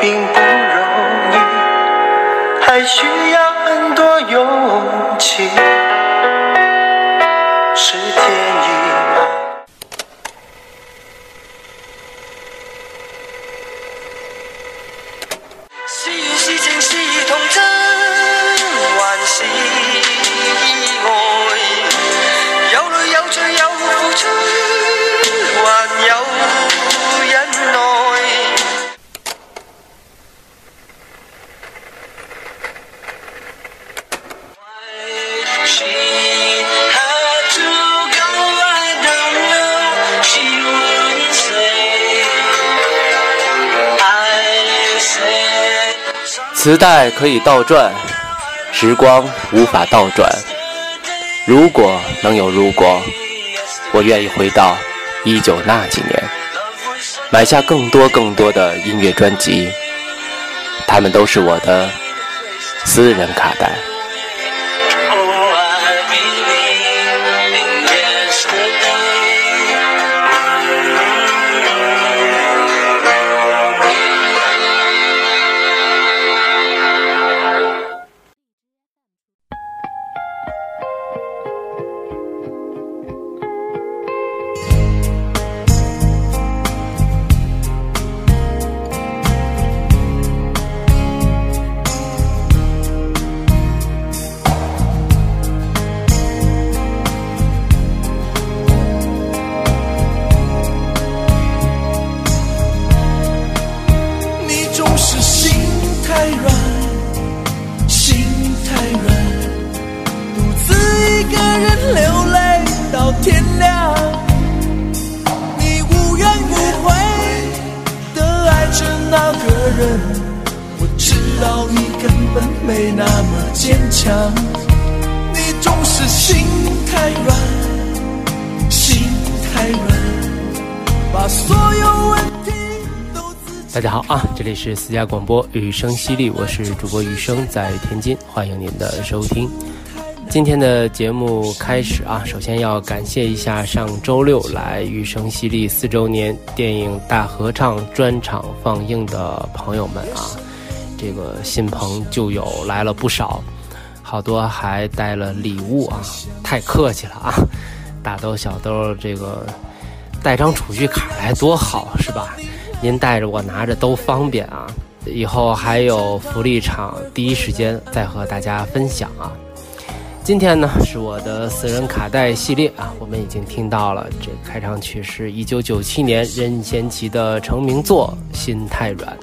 并不容易，还需磁带可以倒转，时光无法倒转。如果能有如果，我愿意回到一九那几年，买下更多更多的音乐专辑，它们都是我的私人卡带。人，我知道你根本没那么坚强。你总是心太软，心太软，把所有问题都自己。”大家好啊，这里是私家广播雨声犀利，我是主播雨声，在天津，欢迎您的收听。今天的节目开始啊，首先要感谢一下上周六来雨声犀利四周年电影大合唱专场放映的朋友们啊，这个新朋旧友来了不少，好多还带了礼物啊，太客气了啊，大兜小兜这个带张储蓄卡来多好是吧？您带着我拿着都方便啊。以后还有福利场，第一时间再和大家分享啊。今天呢是我的私人卡带系列啊，我们已经听到了这开场曲是一九九七年任贤齐的成名作《心太软》。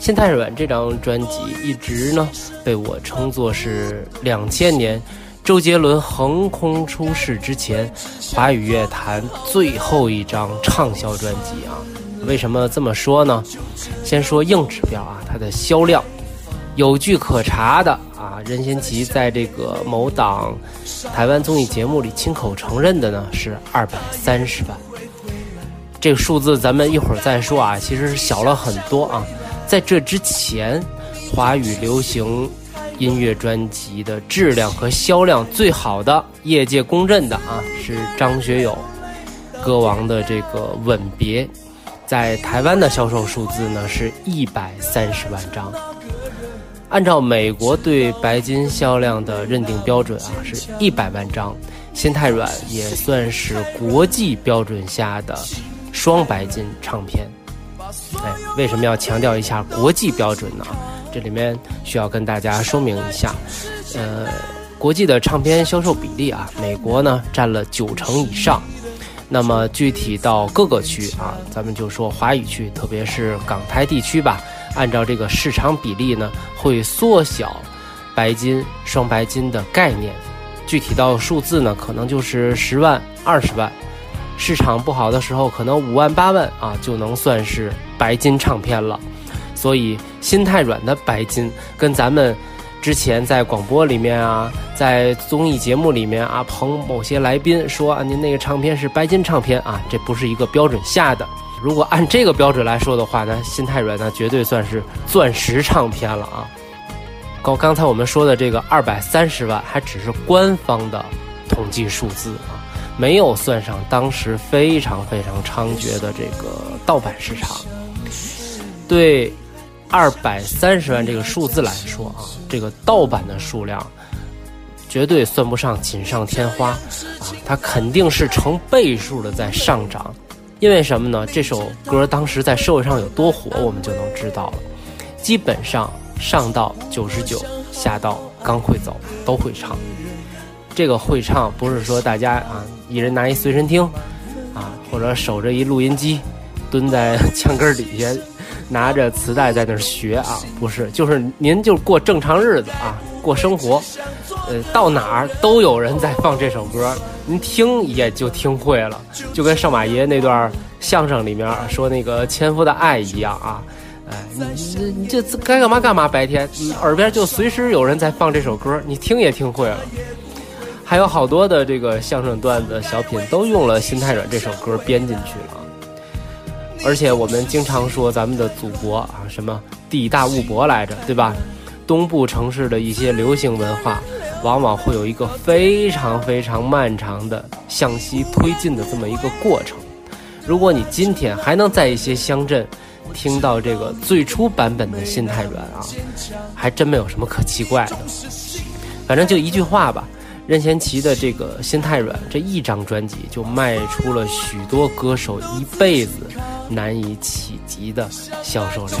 《心太软》这张专辑一直呢被我称作是两千年周杰伦横空出世之前华语乐坛最后一张畅销专辑啊。为什么这么说呢？先说硬指标啊，它的销量有据可查的啊。任贤齐在这个某档台湾综艺节目里亲口承认的呢是二百三十万。这个数字咱们一会儿再说啊，其实是小了很多啊。在这之前，华语流行音乐专辑的质量和销量最好的，业界公认的啊，是张学友歌王的这个《吻别》。在台湾的销售数字呢是一百三十万张，按照美国对白金销量的认定标准啊是一百万张，心太软也算是国际标准下的双白金唱片。哎，为什么要强调一下国际标准呢？这里面需要跟大家说明一下，呃，国际的唱片销售比例啊，美国呢占了九成以上。那么具体到各个区啊，咱们就说华语区，特别是港台地区吧，按照这个市场比例呢，会缩小白金、双白金的概念。具体到数字呢，可能就是十万、二十万。市场不好的时候，可能五万、八万啊，就能算是白金唱片了。所以心太软的白金跟咱们。之前在广播里面啊，在综艺节目里面啊，捧某些来宾说啊，您那个唱片是白金唱片啊，这不是一个标准下的。如果按这个标准来说的话那，心太软那绝对算是钻石唱片了啊。刚刚才我们说的这个二百三十万，还只是官方的统计数字啊，没有算上当时非常非常猖獗的这个盗版市场。对。二百三十万这个数字来说啊，这个盗版的数量绝对算不上锦上添花啊，它肯定是成倍数的在上涨。因为什么呢？这首歌当时在社会上有多火，我们就能知道了。基本上上到九十九，下到刚会走都会唱。这个会唱不是说大家啊一人拿一随身听啊，或者守着一录音机，蹲在墙根底下拿着磁带在那儿学啊，不是，就是您就过正常日子啊，过生活，呃，到哪儿都有人在放这首歌，您听也就听会了，就跟少马爷那段相声里面说那个纤夫的爱一样啊。哎，你你你这该干嘛干嘛，白天你耳边就随时有人在放这首歌，你听也听会了。还有好多的这个相声段子、小品都用了《心太软》这首歌编进去了。而且我们经常说咱们的祖国啊，什么地大物博来着，对吧？东部城市的一些流行文化，往往会有一个非常非常漫长的向西推进的这么一个过程。如果你今天还能在一些乡镇，听到这个最初版本的《心太软》啊，还真没有什么可奇怪的。反正就一句话吧，任贤齐的这个《心太软》这一张专辑就卖出了许多歌手一辈子难以企及的销售量。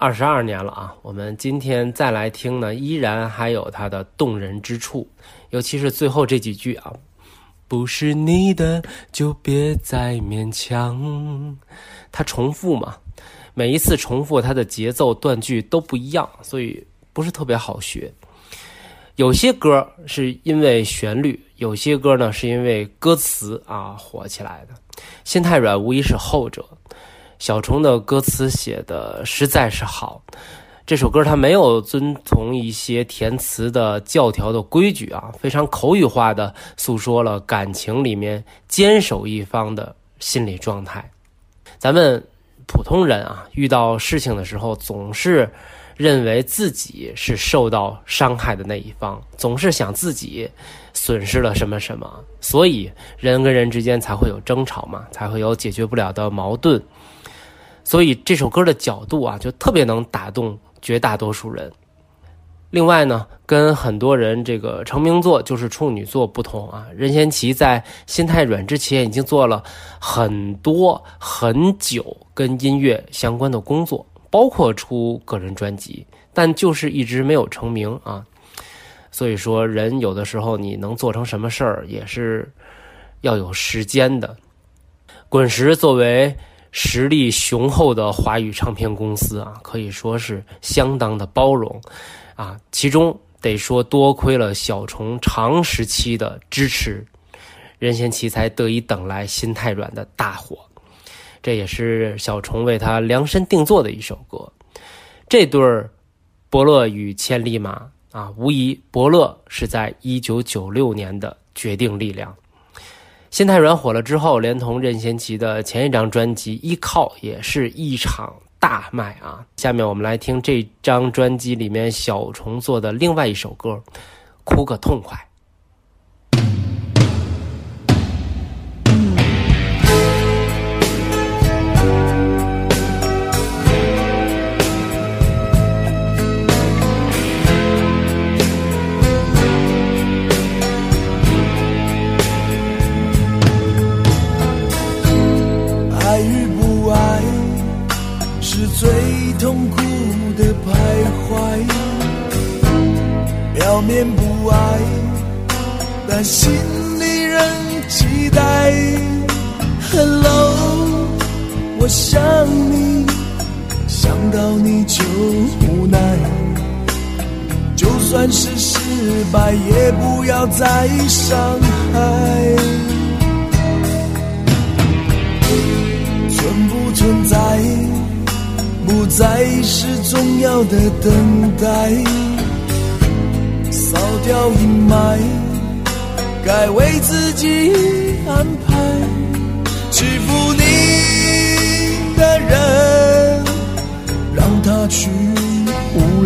二十二年了啊，我们今天再来听呢，依然还有它的动人之处，尤其是最后这几句啊。不是你的就别再勉强。它重复嘛，每一次重复，它的节奏断句都不一样，所以不是特别好学。有些歌是因为旋律，有些歌呢是因为歌词啊火起来的。心太软无疑是后者。小虫的歌词写的实在是好。这首歌它没有遵从一些填词的教条的规矩啊，非常口语化的诉说了感情里面坚守一方的心理状态。咱们普通人啊，遇到事情的时候，总是认为自己是受到伤害的那一方，总是想自己损失了什么什么，所以人跟人之间才会有争吵嘛，才会有解决不了的矛盾。所以这首歌的角度啊，就特别能打动。绝大多数人。另外呢，跟很多人这个成名作就是处女作不同啊，任贤齐在《心太软》之前已经做了很多很久跟音乐相关的工作，包括出个人专辑，但就是一直没有成名啊。所以说，人有的时候你能做成什么事儿，也是要有时间的。滚石作为。实力雄厚的华语唱片公司啊，可以说是相当的包容，啊，其中得说多亏了小虫长时期的支持，任贤齐才得以等来《心太软》的大火，这也是小虫为他量身定做的一首歌。这对儿伯乐与千里马啊，无疑伯乐是在一九九六年的决定力量。心太软火了之后，连同任贤齐的前一张专辑《依靠》也是一场大卖啊！下面我们来听这张专辑里面小虫做的另外一首歌，《哭个痛快》。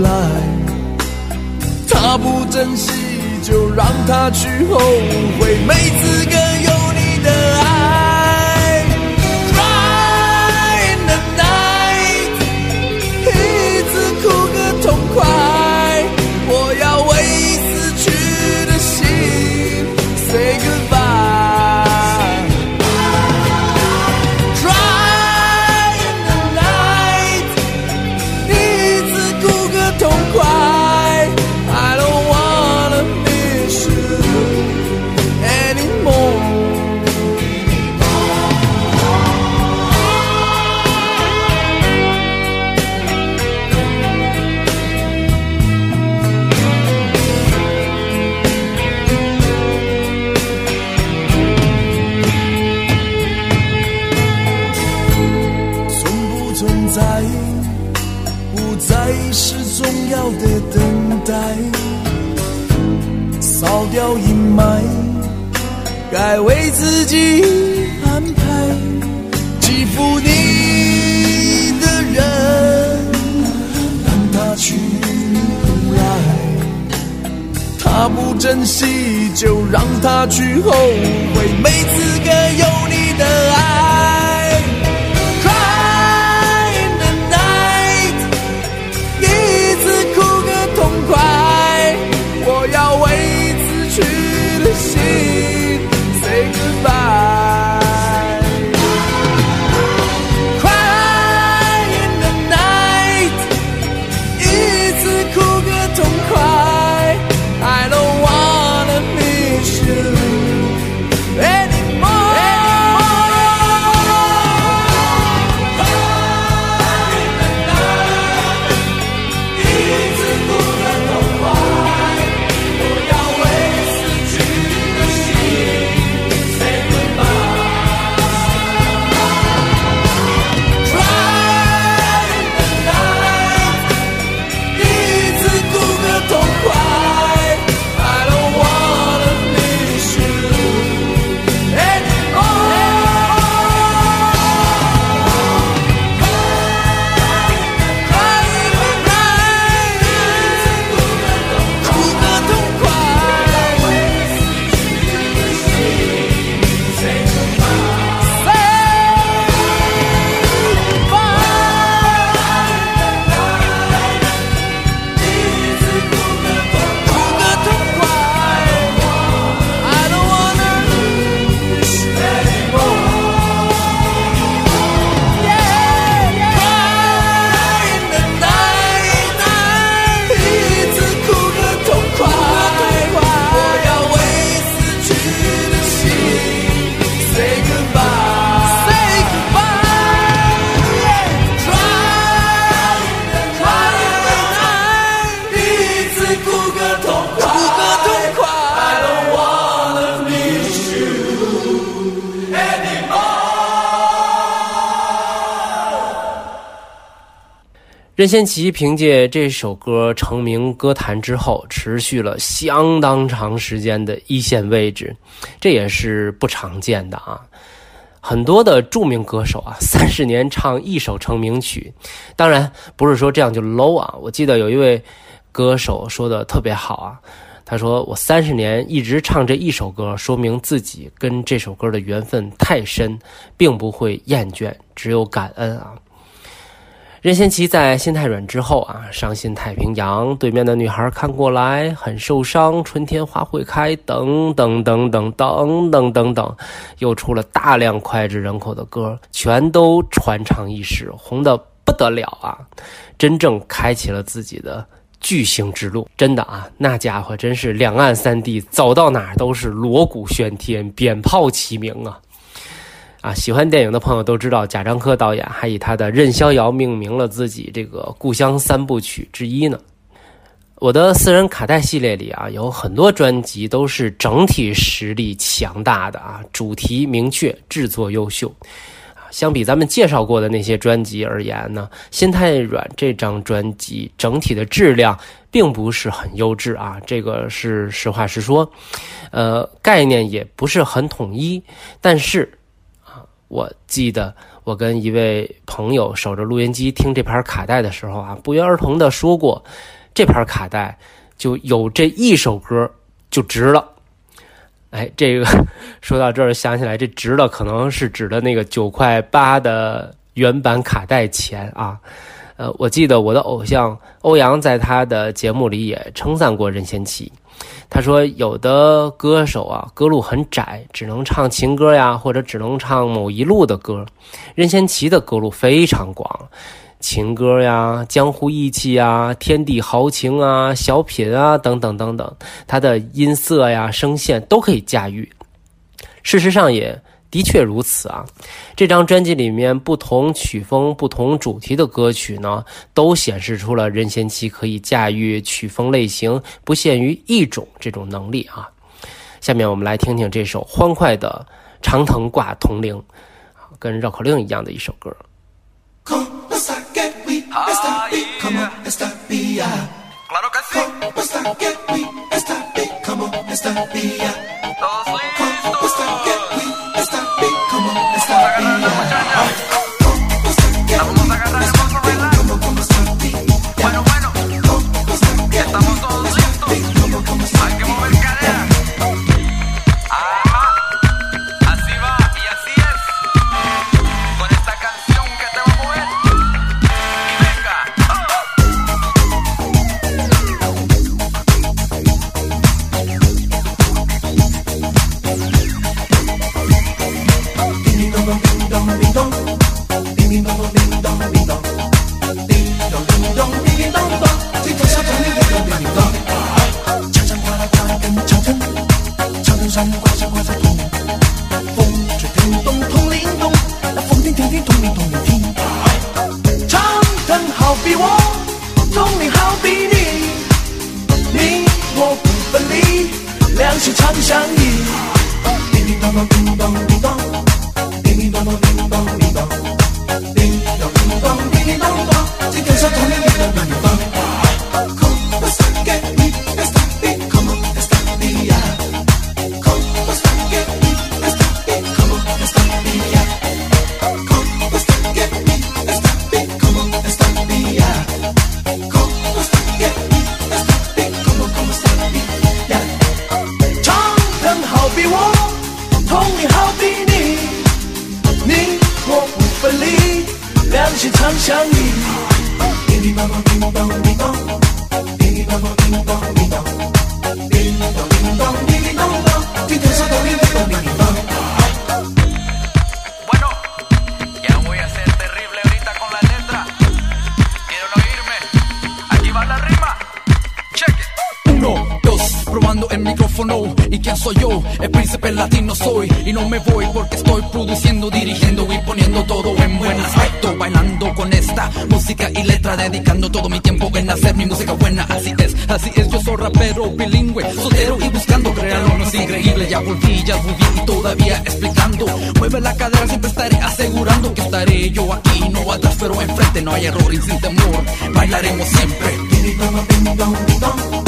来，他不珍惜，就让他去后悔，没资格有你的爱。扫掉阴霾，该为自己安排。欺负你的人，让他去无赖。他不珍惜，就让他去后悔，没资格有你的爱。任贤齐凭借这首歌成名歌坛之后，持续了相当长时间的一线位置，这也是不常见的啊。很多的著名歌手啊，三十年唱一首成名曲，当然不是说这样就 low 啊。我记得有一位歌手说的特别好啊，他说我三十年一直唱这一首歌，说明自己跟这首歌的缘分太深，并不会厌倦，只有感恩啊。任贤齐在心太软之后啊，伤心太平洋，对面的女孩看过来，很受伤，春天花会开，等等等等等等等等，又出了大量脍炙人口的歌，全都传唱一时，红的不得了啊！真正开启了自己的巨星之路，真的啊，那家伙真是两岸三地走到哪都是锣鼓喧天，鞭炮齐鸣啊！啊，喜欢电影的朋友都知道，贾樟柯导演还以他的《任逍遥》命名了自己这个故乡三部曲之一呢。我的私人卡带系列里啊，有很多专辑都是整体实力强大的啊，主题明确，制作优秀啊。相比咱们介绍过的那些专辑而言呢，《心太软》这张专辑整体的质量并不是很优质啊，这个是实话实说。呃，概念也不是很统一，但是，我记得我跟一位朋友守着录音机听这盘卡带的时候啊，不约而同的说过，这盘卡带就有这一首歌就值了。哎，这个说到这儿，想起来这值了，可能是指的那个九块八的原版卡带钱啊。呃，我记得我的偶像欧阳在他的节目里也称赞过任贤齐。他说，有的歌手啊，歌路很窄，只能唱情歌呀，或者只能唱某一路的歌。任贤齐的歌路非常广，情歌呀、江湖义气啊、天地豪情啊、小品啊等等等等，他的音色呀、声线都可以驾驭。事实上也。的确如此啊！这张专辑里面不同曲风、不同主题的歌曲呢，都显示出了任贤齐可以驾驭曲风类型不限于一种这种能力啊。下面我们来听听这首欢快的《长藤挂铜铃》，跟绕口令一样的一首歌。yo aquí, no atrás pero enfrente, no hay error y sin temor, bailaremos siempre. Ding dong, ding dong,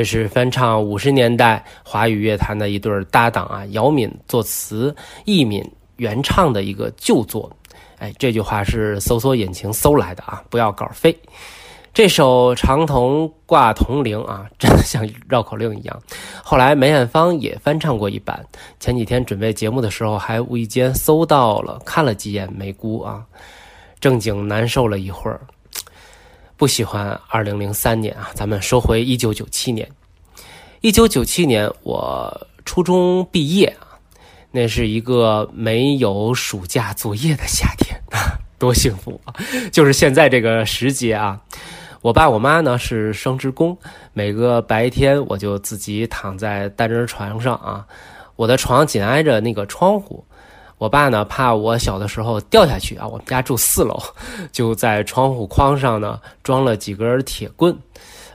这是翻唱五十年代华语乐坛的一对搭档啊，姚敏作词，易敏原唱的一个旧作。哎，这句话是搜索引擎搜来的啊，不要稿费。这首《长筒挂铜铃》啊，真的像绕口令一样。后来梅艳芳也翻唱过一版。前几天准备节目的时候，还无意间搜到了，看了几眼，梅姑啊，正经难受了一会儿。不喜欢二零零三年啊，咱们说回一九九七年，一九九七年我初中毕业啊，那是一个没有暑假作业的夏天，多幸福啊！就是现在这个时节啊，我爸我妈呢是生职工，每个白天我就自己躺在单人床上啊，我的床紧挨着那个窗户。我爸呢，怕我小的时候掉下去啊，我们家住四楼，就在窗户框上呢装了几根铁棍。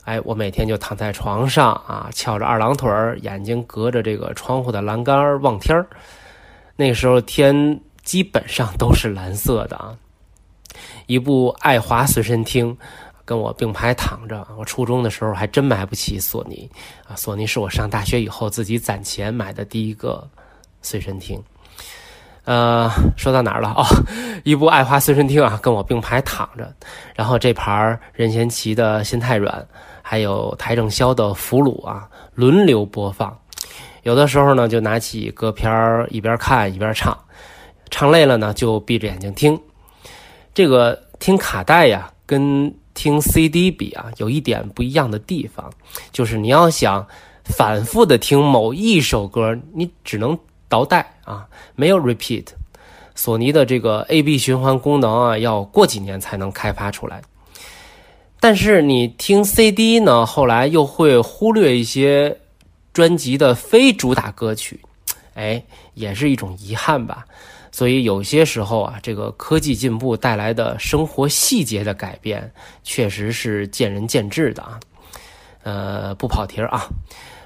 哎，我每天就躺在床上啊，翘着二郎腿儿，眼睛隔着这个窗户的栏杆望天儿。那时候天基本上都是蓝色的啊。一部爱华随身听跟我并排躺着。我初中的时候还真买不起索尼啊，索尼是我上大学以后自己攒钱买的第一个随身听。呃，说到哪儿了？哦，一部爱花随身听啊，跟我并排躺着，然后这盘任贤齐的《心太软》，还有邰正宵的《俘虏》啊，轮流播放。有的时候呢，就拿起歌片一边看一边唱，唱累了呢，就闭着眼睛听。这个听卡带呀，跟听 CD 比啊，有一点不一样的地方，就是你要想反复的听某一首歌，你只能。倒带啊，没有 repeat。索尼的这个 A B 循环功能啊，要过几年才能开发出来。但是你听 CD 呢，后来又会忽略一些专辑的非主打歌曲，哎，也是一种遗憾吧。所以有些时候啊，这个科技进步带来的生活细节的改变，确实是见仁见智的啊。呃，不跑题儿啊。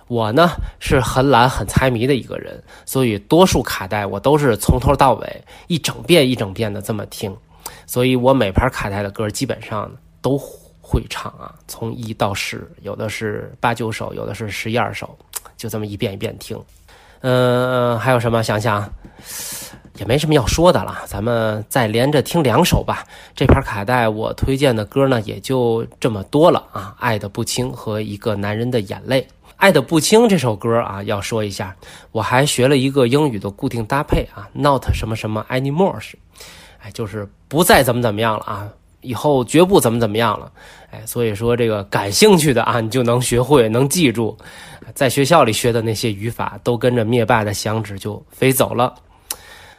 我呢是很懒很猜谜的一个人，所以多数卡带我都是从头到尾一整遍一整遍的这么听，所以我每盘卡带的歌基本上都会唱啊，从一到十，有的是八九首，有的是十一二首，就这么一遍一遍听。嗯，还有什么？想想也没什么要说的了，咱们再连着听两首吧。这盘卡带我推荐的歌呢，也就这么多了啊，《爱的不轻》和一个男人的眼泪。爱的不轻这首歌啊，要说一下，我还学了一个英语的固定搭配啊，not 什么什么 anymore 是，哎，就是不再怎么怎么样了啊，以后绝不怎么怎么样了，哎，所以说这个感兴趣的啊，你就能学会，能记住，在学校里学的那些语法都跟着灭霸的响指就飞走了，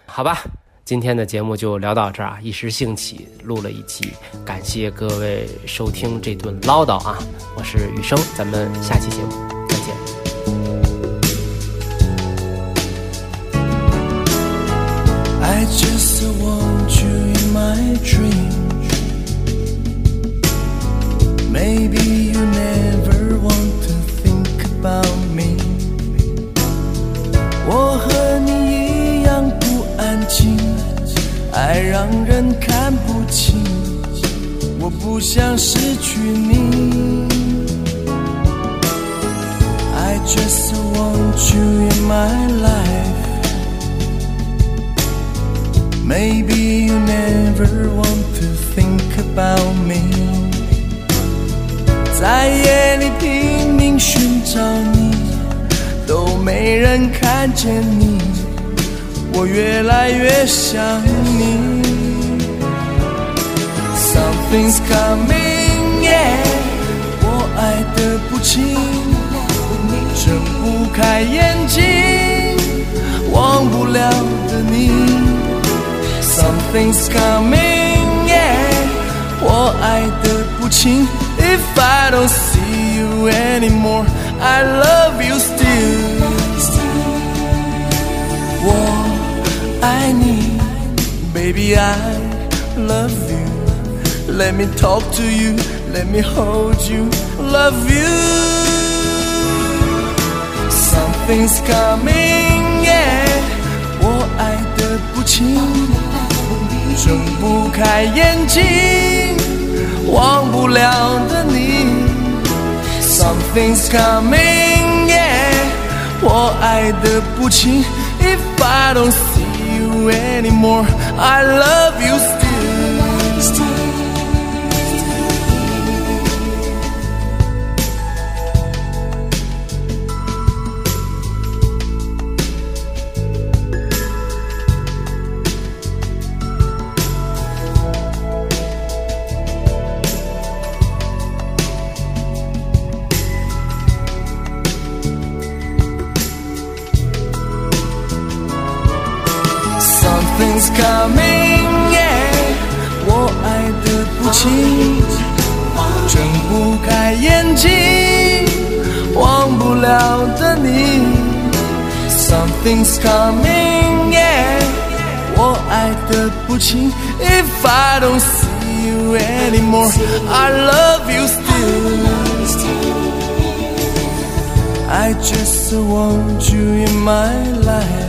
好吧，今天的节目就聊到这儿啊，一时兴起录了一期，感谢各位收听这顿唠叨啊，我是雨生，咱们下期节目。Just want you in my dreams. Maybe you never 的不轻。If I don't see you anymore, I love you still。我爱你，Baby I love you。Let me talk to you, let me hold you, love you. Something's coming, yeah，我爱的不轻。睁不开眼睛， 忘不了的你。Something's coming, yeah，我爱的不轻。If I don't see you anymore, I love you Something's coming, yeah，我爱的不轻，睁不开眼睛，忘不了的你。Something's coming, yeah，我爱的不轻。If I don't see you anymore, I love you still. I just want you in my life.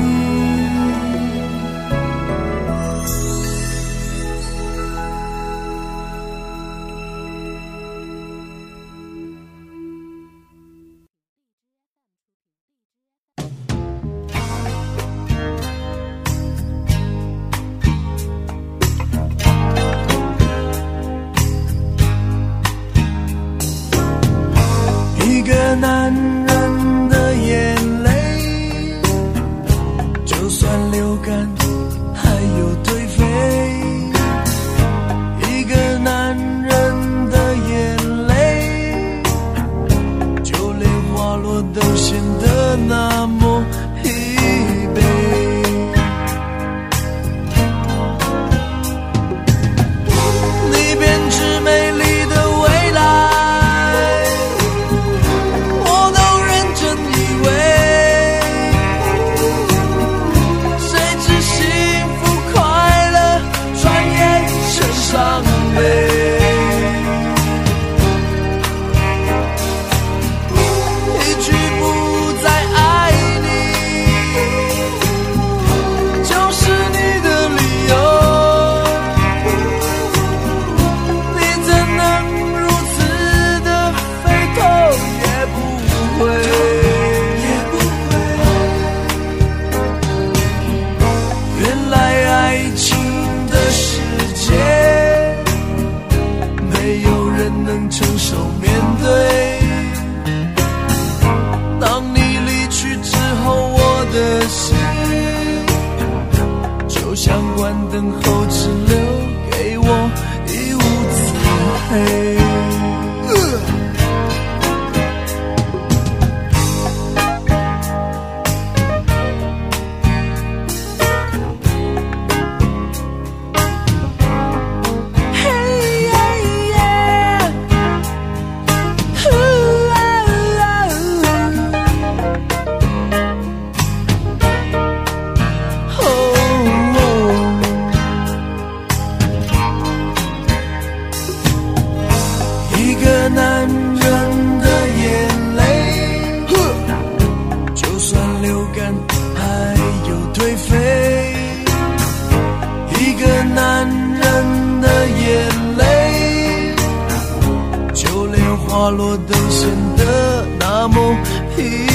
落都显得那么疲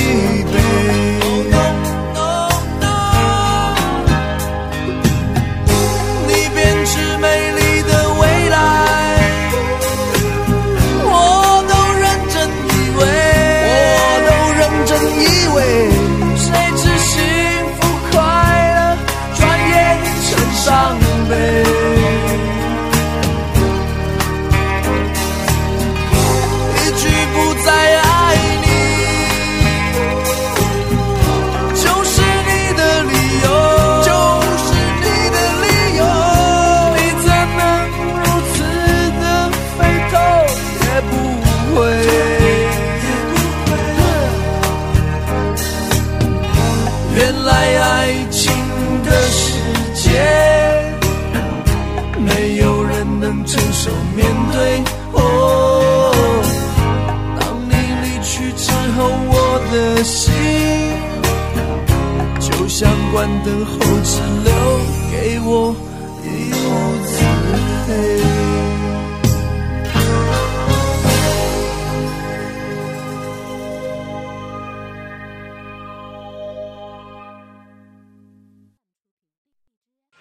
关灯后只留给我一屋子黑。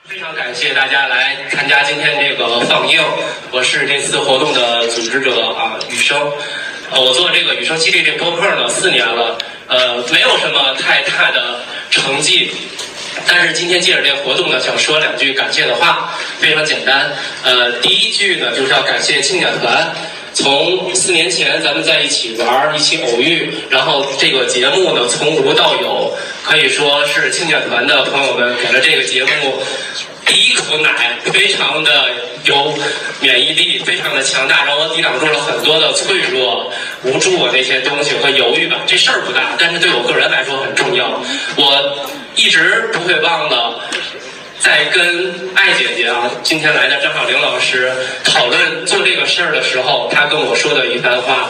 非常感谢大家来参加今天这个放映，我是这次活动的组织者啊，雨生。呃，我做这个雨生系列这播客呢四年了，呃，没有什么太大的成绩。但是今天借着这个活动呢，想说两句感谢的话，非常简单。呃，第一句呢，就是要感谢青鸟团。从四年前咱们在一起玩儿，一起偶遇，然后这个节目呢从无到有，可以说是青鸟团的朋友们给了这个节目第一口奶，非常的有免疫力，非常的强大，让我抵挡住了很多的脆弱、无助啊那些东西和犹豫吧。这事儿不大，但是对我个人来说很重要。我一直不会忘了。在跟爱姐姐啊，今天来的张小玲老师讨论做这个事儿的时候，她跟我说的一番话。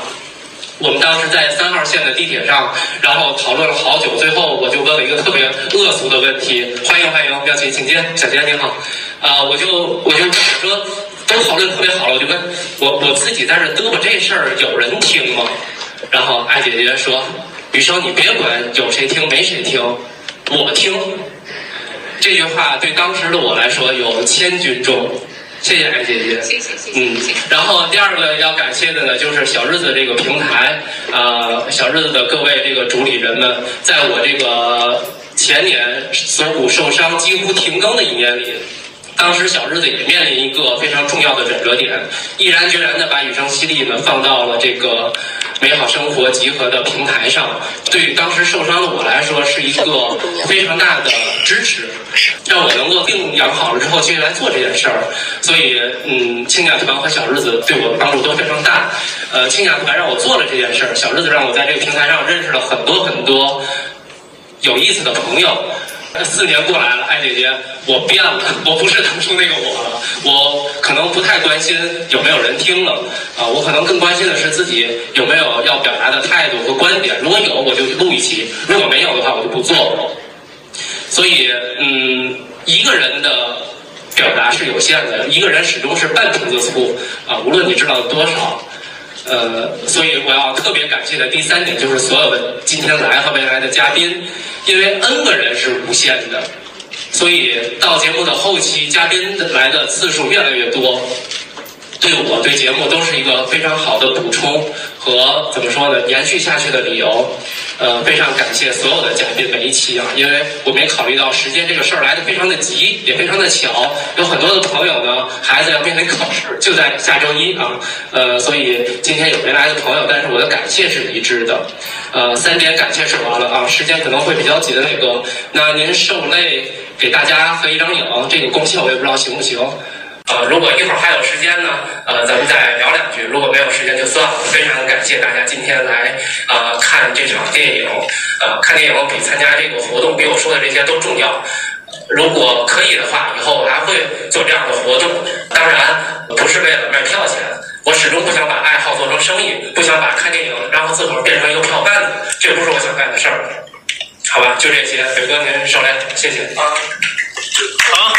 我们当时在三号线的地铁上，然后讨论了好久，最后我就问了一个特别恶俗的问题：欢迎欢迎，不要紧请进，小杰你好。啊、我就我就我说都讨论特别好了，我就问我我自己在这嘚啵这事儿有人听吗？然后爱姐姐说：雨生你别管有谁听没谁听，我听。这句话对当时的我来说有千钧重，谢谢艾姐姐。谢谢谢谢嗯然后第二个要感谢的呢，就是小日子这个平台，呃，小日子的各位这个主理人们，在我这个前年锁骨受伤几乎停更的一年里。当时小日子也面临一个非常重要的转折点，毅然决然的把雨声犀利呢放到了这个美好生活集合的平台上，对当时受伤的我来说是一个非常大的支持，让我能够病养好了之后继续来做这件事儿。所以，嗯，青鸟团和小日子对我的帮助都非常大。呃，青鸟团让我做了这件事儿，小日子让我在这个平台上认识了很多很多有意思的朋友。四年过来了，艾姐姐，我变了，我不是当初那个我了，我可能不太关心有没有人听了，啊，我可能更关心的是自己有没有要表达的态度和观点，如果有，我就录一期；如果没有的话，我就不做了。所以，嗯，一个人的表达是有限的，一个人始终是半瓶子醋啊，无论你知道多少。呃，所以我要特别感谢的第三点就是所有的今天来和未来的嘉宾，因为 N 个人是无限的，所以到节目的后期，嘉宾来的次数越来越多，对我对节目都是一个非常好的补充和怎么说呢，延续下去的理由。呃，非常感谢所有的嘉宾每一期啊，因为我没考虑到时间这个事儿来的非常的急，也非常的巧，有很多的朋友呢，孩子要面临考试，就在下周一啊，呃，所以今天有没来的朋友，但是我的感谢是一致的，呃，三点感谢说完了啊，时间可能会比较紧的那个，那您受累给大家合一张影，这个功效我也不知道行不行。呃，如果一会儿还有时间呢，呃，咱们再聊两句；如果没有时间就算了。非常感谢大家今天来呃看这场电影，呃，看电影比参加这个活动比我说的这些都重要。如果可以的话，以后我还会做这样的活动。当然，不是为了卖票钱，我始终不想把爱好做成生意，不想把看电影然后自个儿变成一个票贩子，这不是我想干的事儿。好吧，就这些，伟哥您受累，谢谢啊。好。